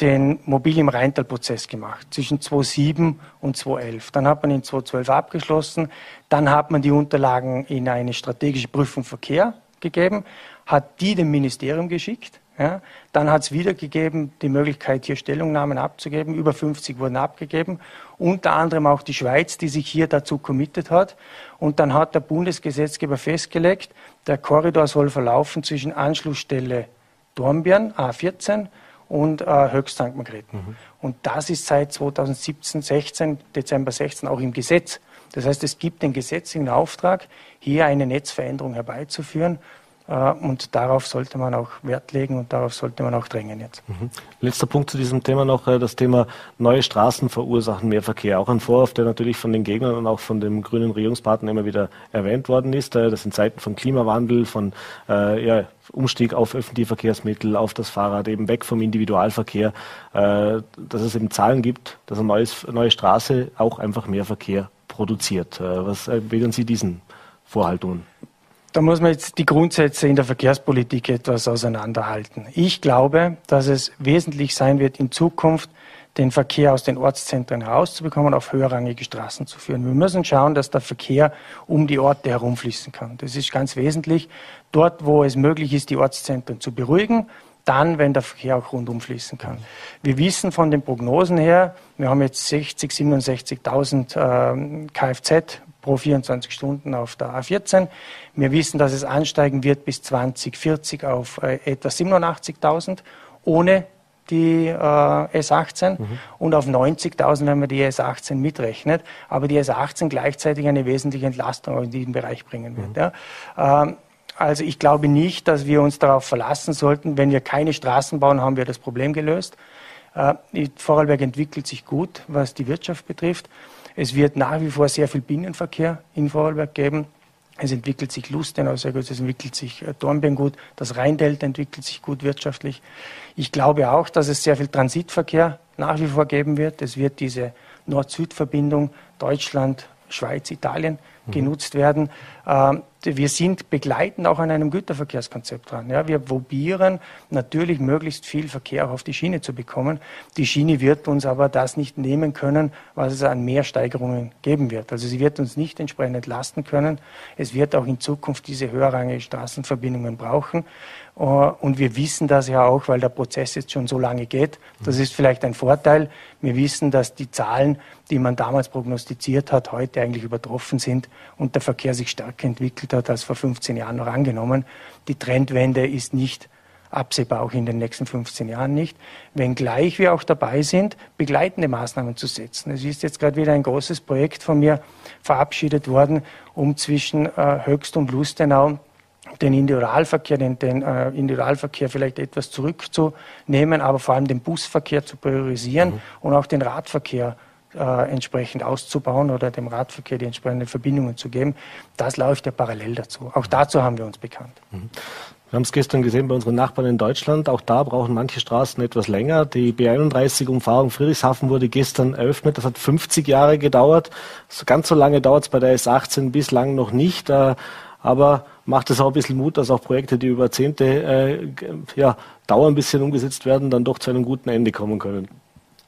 den Mobil im Rheintal-Prozess gemacht, zwischen 2007 und 2011. Dann hat man ihn 2012 abgeschlossen. Dann hat man die Unterlagen in eine strategische Prüfung Verkehr gegeben, hat die dem Ministerium geschickt ja, dann hat es wieder gegeben die Möglichkeit, hier Stellungnahmen abzugeben. Über 50 wurden abgegeben. Unter anderem auch die Schweiz, die sich hier dazu committed hat. Und dann hat der Bundesgesetzgeber festgelegt, der Korridor soll verlaufen zwischen Anschlussstelle Dornbirn, A14, und äh, Höchst St. Margrethen. Mhm. Und das ist seit 2017, 16, Dezember 16 auch im Gesetz. Das heißt, es gibt den gesetzlichen Auftrag, hier eine Netzveränderung herbeizuführen. Äh, und darauf sollte man auch Wert legen und darauf sollte man auch drängen jetzt. Mhm. Letzter Punkt zu diesem Thema noch, äh, das Thema neue Straßen verursachen mehr Verkehr. Auch ein Vorwurf, der natürlich von den Gegnern und auch von dem grünen Regierungspartner immer wieder erwähnt worden ist. Äh, das sind Zeiten von Klimawandel, von ja, Umstieg auf öffentliche Verkehrsmittel, auf das Fahrrad, eben weg vom Individualverkehr, dass es eben Zahlen gibt, dass eine neue Straße auch einfach mehr Verkehr produziert. Was erwähnen Sie diesen Vorhaltungen? Da muss man jetzt die Grundsätze in der Verkehrspolitik etwas auseinanderhalten. Ich glaube, dass es wesentlich sein wird, in Zukunft den Verkehr aus den Ortszentren herauszubekommen, auf höherrangige Straßen zu führen. Wir müssen schauen, dass der Verkehr um die Orte herumfließen kann. Das ist ganz wesentlich. Dort, wo es möglich ist, die Ortszentren zu beruhigen, dann, wenn der Verkehr auch rundum fließen kann. Wir wissen von den Prognosen her, wir haben jetzt 60, 67.000 äh, Kfz pro 24 Stunden auf der A14. Wir wissen, dass es ansteigen wird bis 2040 auf äh, etwa 87.000 ohne die äh, S18 mhm. und auf 90.000, wenn man die S18 mitrechnet, aber die S18 gleichzeitig eine wesentliche Entlastung in diesen Bereich bringen wird. Mhm. Ja. Ähm, also ich glaube nicht, dass wir uns darauf verlassen sollten, wenn wir keine Straßen bauen, haben wir das Problem gelöst. Äh, Vorarlberg entwickelt sich gut, was die Wirtschaft betrifft. Es wird nach wie vor sehr viel Binnenverkehr in Vorarlberg geben. Es entwickelt sich Lustenau sehr gut, es entwickelt sich äh, Dornbirn gut, das Rheindelta entwickelt sich gut wirtschaftlich. Ich glaube auch, dass es sehr viel Transitverkehr nach wie vor geben wird. Es wird diese Nord-Süd-Verbindung Deutschland, Schweiz, Italien mhm. genutzt werden. Ähm, wir sind begleitend auch an einem Güterverkehrskonzept dran. Ja, wir probieren natürlich möglichst viel Verkehr auch auf die Schiene zu bekommen. Die Schiene wird uns aber das nicht nehmen können, was es an Mehrsteigerungen geben wird. Also sie wird uns nicht entsprechend entlasten können. Es wird auch in Zukunft diese höherrangigen Straßenverbindungen brauchen. Äh, und wir wissen das ja auch, weil der Prozess jetzt schon so lange geht. Das ist vielleicht ein Vorteil. Wir wissen, dass die Zahlen, die man damals prognostiziert hat, heute eigentlich übertroffen sind und der Verkehr sich stärker entwickelt hat als vor 15 Jahren noch angenommen. Die Trendwende ist nicht absehbar, auch in den nächsten 15 Jahren nicht, wenngleich wir auch dabei sind, begleitende Maßnahmen zu setzen. Es ist jetzt gerade wieder ein großes Projekt von mir verabschiedet worden, um zwischen äh, Höchst und Lustenau den Individualverkehr, den, den äh, Individualverkehr vielleicht etwas zurückzunehmen, aber vor allem den Busverkehr zu priorisieren mhm. und auch den Radverkehr äh, entsprechend auszubauen oder dem Radverkehr die entsprechenden Verbindungen zu geben. Das läuft ja parallel dazu. Auch dazu haben wir uns bekannt. Mhm. Wir haben es gestern gesehen bei unseren Nachbarn in Deutschland. Auch da brauchen manche Straßen etwas länger. Die B31-Umfahrung Friedrichshafen wurde gestern eröffnet. Das hat 50 Jahre gedauert. Ganz so lange dauert es bei der S18 bislang noch nicht. Äh, aber macht es auch ein bisschen Mut, dass auch Projekte, die über Jahrzehnte äh, ja, dauern, ein bisschen umgesetzt werden, dann doch zu einem guten Ende kommen können.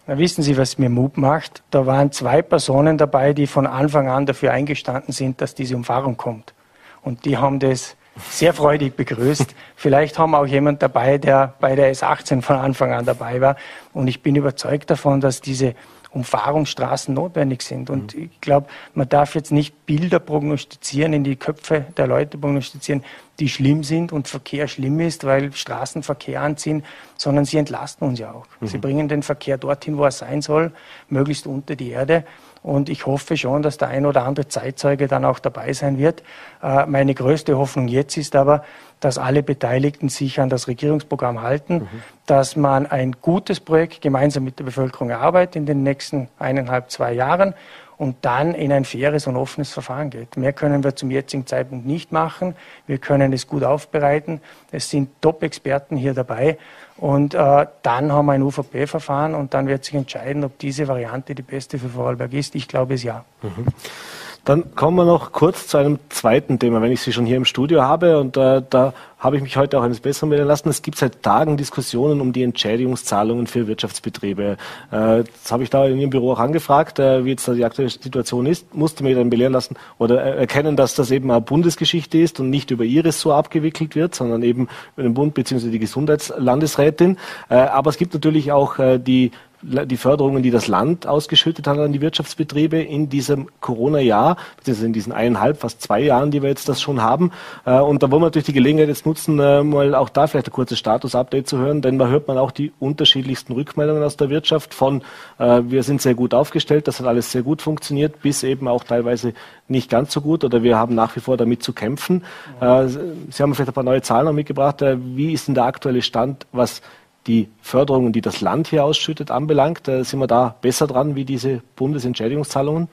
Na, wissen Sie, was mir Mut macht? Da waren zwei Personen dabei, die von Anfang an dafür eingestanden sind, dass diese Umfahrung kommt. Und die haben das sehr freudig begrüßt. (laughs) Vielleicht haben wir auch jemand dabei, der bei der S18 von Anfang an dabei war. Und ich bin überzeugt davon, dass diese Umfahrungsstraßen notwendig sind. Und mhm. ich glaube, man darf jetzt nicht Bilder prognostizieren, in die Köpfe der Leute prognostizieren, die schlimm sind und Verkehr schlimm ist, weil Straßenverkehr anziehen, sondern sie entlasten uns ja auch. Mhm. Sie bringen den Verkehr dorthin, wo er sein soll, möglichst unter die Erde. Und ich hoffe schon, dass der ein oder andere Zeitzeuge dann auch dabei sein wird. Äh, meine größte Hoffnung jetzt ist aber, dass alle Beteiligten sich an das Regierungsprogramm halten, mhm. dass man ein gutes Projekt gemeinsam mit der Bevölkerung erarbeitet in den nächsten eineinhalb, zwei Jahren und dann in ein faires und offenes Verfahren geht. Mehr können wir zum jetzigen Zeitpunkt nicht machen. Wir können es gut aufbereiten. Es sind Top-Experten hier dabei. Und äh, dann haben wir ein UVP-Verfahren und dann wird sich entscheiden, ob diese Variante die beste für Vorarlberg ist. Ich glaube es ja. Mhm. Dann kommen wir noch kurz zu einem zweiten Thema, wenn ich Sie schon hier im Studio habe. Und äh, da habe ich mich heute auch eines Besseren belehren lassen. Es gibt seit Tagen Diskussionen um die Entschädigungszahlungen für Wirtschaftsbetriebe. Äh, das habe ich da in Ihrem Büro auch angefragt, äh, wie jetzt da die aktuelle Situation ist. Musste mir dann belehren lassen oder äh, erkennen, dass das eben eine Bundesgeschichte ist und nicht über Ihres so abgewickelt wird, sondern eben über den Bund bzw. die Gesundheitslandesrätin. Äh, aber es gibt natürlich auch äh, die die Förderungen, die das Land ausgeschüttet hat an die Wirtschaftsbetriebe in diesem Corona-Jahr, beziehungsweise in diesen eineinhalb, fast zwei Jahren, die wir jetzt das schon haben. Äh, und da wollen wir natürlich die Gelegenheit jetzt nutzen, äh, mal auch da vielleicht ein kurzes Status-Update zu hören, denn da hört man auch die unterschiedlichsten Rückmeldungen aus der Wirtschaft von, äh, wir sind sehr gut aufgestellt, das hat alles sehr gut funktioniert, bis eben auch teilweise nicht ganz so gut oder wir haben nach wie vor damit zu kämpfen. Sie haben vielleicht ein paar neue Zahlen noch mitgebracht. Wie ist denn der aktuelle Stand, was die Förderungen, die das Land hier ausschüttet, anbelangt? Sind wir da besser dran wie diese Bundesentschädigungszahlungen?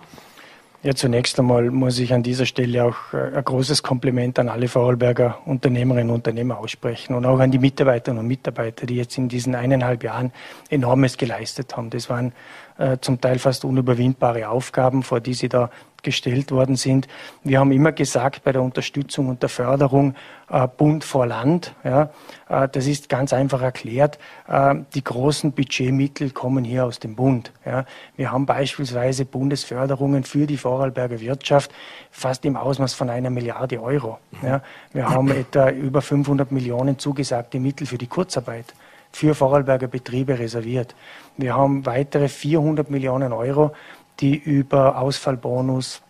Ja, zunächst einmal muss ich an dieser Stelle auch äh, ein großes Kompliment an alle Vorarlberger Unternehmerinnen und Unternehmer aussprechen und auch an die Mitarbeiterinnen und Mitarbeiter, die jetzt in diesen eineinhalb Jahren enormes geleistet haben. Das waren äh, zum Teil fast unüberwindbare Aufgaben, vor die sie da gestellt worden sind. Wir haben immer gesagt, bei der Unterstützung und der Förderung äh, Bund vor Land. Ja, äh, das ist ganz einfach erklärt. Äh, die großen Budgetmittel kommen hier aus dem Bund. Ja. Wir haben beispielsweise Bundesförderungen für die Vorarlberger Wirtschaft fast im Ausmaß von einer Milliarde Euro. Ja. Wir haben etwa über 500 Millionen zugesagte Mittel für die Kurzarbeit für Vorarlberger Betriebe reserviert. Wir haben weitere 400 Millionen Euro die über Ausfallbonus,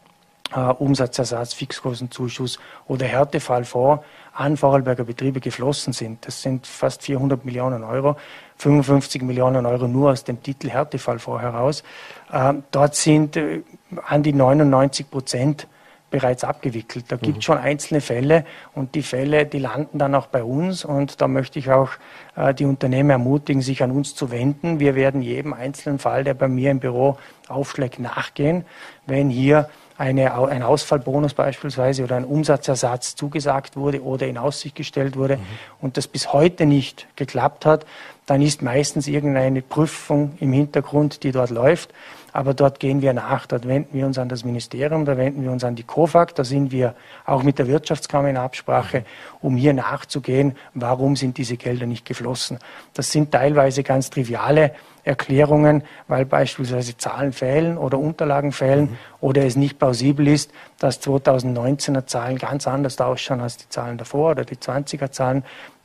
äh, Umsatzersatz, Fixkostenzuschuss oder Härtefallfonds an Vorarlberger Betriebe geflossen sind. Das sind fast 400 Millionen Euro, 55 Millionen Euro nur aus dem Titel Härtefallfonds heraus. Äh, dort sind äh, an die 99 Prozent bereits abgewickelt. Da gibt es mhm. schon einzelne Fälle und die Fälle, die landen dann auch bei uns und da möchte ich auch äh, die Unternehmen ermutigen, sich an uns zu wenden. Wir werden jedem einzelnen Fall, der bei mir im Büro aufschlägt, nachgehen. Wenn hier eine, ein Ausfallbonus beispielsweise oder ein Umsatzersatz zugesagt wurde oder in Aussicht gestellt wurde mhm. und das bis heute nicht geklappt hat, dann ist meistens irgendeine Prüfung im Hintergrund, die dort läuft. Aber dort gehen wir nach, dort wenden wir uns an das Ministerium, da wenden wir uns an die COFAG, da sind wir auch mit der Wirtschaftskammer in Absprache, um hier nachzugehen, warum sind diese Gelder nicht geflossen. Das sind teilweise ganz triviale Erklärungen, weil beispielsweise Zahlen fehlen oder Unterlagen fehlen mhm. oder es nicht plausibel ist, dass 2019er Zahlen ganz anders ausschauen als die Zahlen davor oder die 20er Zahlen.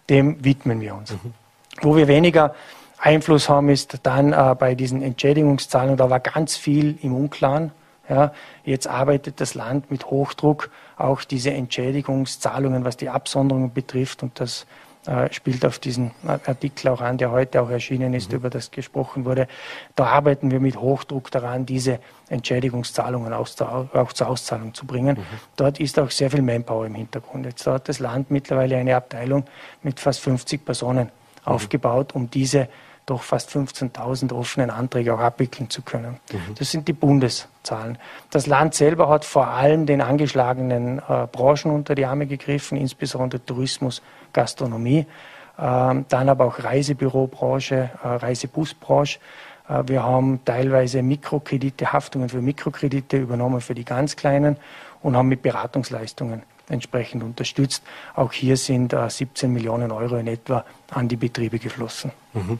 Dem widmen wir uns. Mhm. Wo wir weniger Einfluss haben, ist dann äh, bei diesen Entschädigungszahlungen, da war ganz viel im Unklaren. Ja, jetzt arbeitet das Land mit Hochdruck auch diese Entschädigungszahlungen, was die Absonderungen betrifft. Und das äh, spielt auf diesen Artikel auch an, der heute auch erschienen ist, mhm. über das gesprochen wurde. Da arbeiten wir mit Hochdruck daran, diese Entschädigungszahlungen auch, auch zur Auszahlung zu bringen. Mhm. Dort ist auch sehr viel Manpower im Hintergrund. Jetzt hat das Land mittlerweile eine Abteilung mit fast 50 Personen mhm. aufgebaut, um diese doch fast 15.000 offenen Anträge auch abwickeln zu können. Mhm. Das sind die Bundeszahlen. Das Land selber hat vor allem den angeschlagenen äh, Branchen unter die Arme gegriffen, insbesondere Tourismus, Gastronomie, äh, dann aber auch Reisebürobranche, äh, Reisebusbranche. Äh, wir haben teilweise Mikrokredite, Haftungen für Mikrokredite übernommen für die ganz Kleinen und haben mit Beratungsleistungen entsprechend unterstützt. Auch hier sind äh, 17 Millionen Euro in etwa an die Betriebe geflossen. Mhm.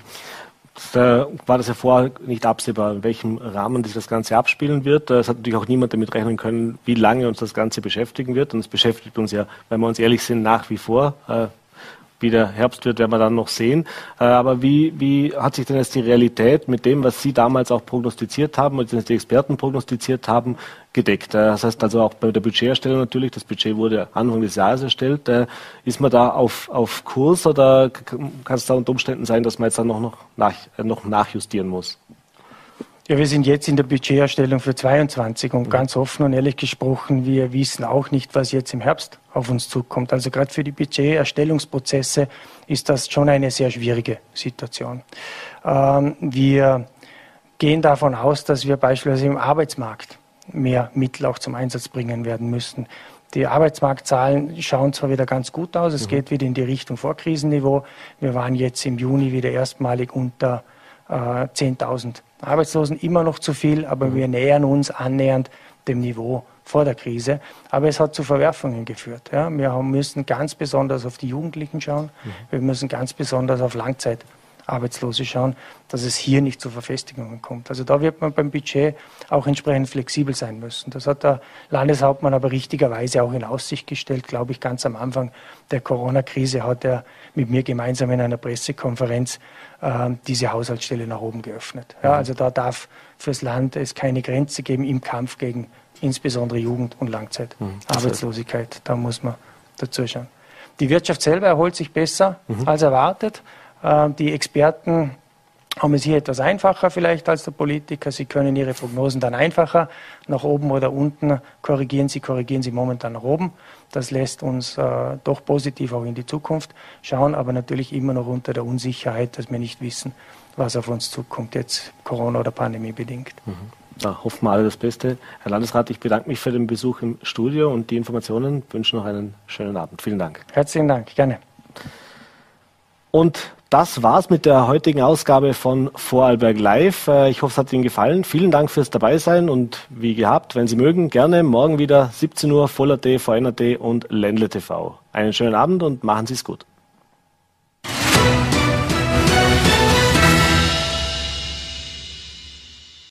Da war das ja vorher nicht absehbar, in welchem Rahmen sich das Ganze abspielen wird. Es hat natürlich auch niemand damit rechnen können, wie lange uns das Ganze beschäftigen wird. Und es beschäftigt uns ja, wenn wir uns ehrlich sind, nach wie vor. Wie der Herbst wird, werden wir dann noch sehen. Äh, aber wie, wie hat sich denn jetzt die Realität mit dem, was Sie damals auch prognostiziert haben und die Experten prognostiziert haben, gedeckt? Äh, das heißt also auch bei der Budgeterstellung natürlich, das Budget wurde Anfang des Jahres erstellt. Äh, ist man da auf, auf Kurs oder kann es da unter Umständen sein, dass man jetzt dann noch, noch, nach, noch nachjustieren muss? Ja, wir sind jetzt in der Budgeterstellung für 22 und ganz offen und ehrlich gesprochen, wir wissen auch nicht, was jetzt im Herbst auf uns zukommt. Also gerade für die Budgeterstellungsprozesse ist das schon eine sehr schwierige Situation. Ähm, wir gehen davon aus, dass wir beispielsweise im Arbeitsmarkt mehr Mittel auch zum Einsatz bringen werden müssen. Die Arbeitsmarktzahlen schauen zwar wieder ganz gut aus, es mhm. geht wieder in die Richtung Vorkrisenniveau. Wir waren jetzt im Juni wieder erstmalig unter äh, 10.000 Arbeitslosen immer noch zu viel, aber mhm. wir nähern uns annähernd dem Niveau vor der Krise. Aber es hat zu Verwerfungen geführt. Ja. Wir müssen ganz besonders auf die Jugendlichen schauen. Mhm. Wir müssen ganz besonders auf Langzeit Arbeitslose schauen, dass es hier nicht zu Verfestigungen kommt. Also da wird man beim Budget auch entsprechend flexibel sein müssen. Das hat der Landeshauptmann aber richtigerweise auch in Aussicht gestellt, glaube ich, ganz am Anfang der Corona-Krise hat er mit mir gemeinsam in einer Pressekonferenz äh, diese Haushaltsstelle nach oben geöffnet. Ja, mhm. also da darf fürs Land es keine Grenze geben im Kampf gegen insbesondere Jugend- und Langzeitarbeitslosigkeit. Mhm. Da muss man dazu schauen. Die Wirtschaft selber erholt sich besser mhm. als erwartet. Äh, die Experten haben es hier etwas einfacher vielleicht als der Politiker. Sie können ihre Prognosen dann einfacher nach oben oder unten korrigieren. Sie korrigieren sie momentan nach oben. Das lässt uns äh, doch positiv auch in die Zukunft schauen, aber natürlich immer noch unter der Unsicherheit, dass wir nicht wissen, was auf uns zukommt, jetzt Corona oder Pandemie bedingt. Mhm. Da hoffen wir alle das Beste. Herr Landesrat, ich bedanke mich für den Besuch im Studio und die Informationen. Ich wünsche noch einen schönen Abend. Vielen Dank. Herzlichen Dank, gerne. Und das war's mit der heutigen Ausgabe von Vorarlberg Live. Äh, ich hoffe, es hat Ihnen gefallen. Vielen Dank fürs Dabeisein und wie gehabt, wenn Sie mögen, gerne morgen wieder 17 Uhr Voller.t, VNRT und Ländle TV. Einen schönen Abend und machen Sie es gut.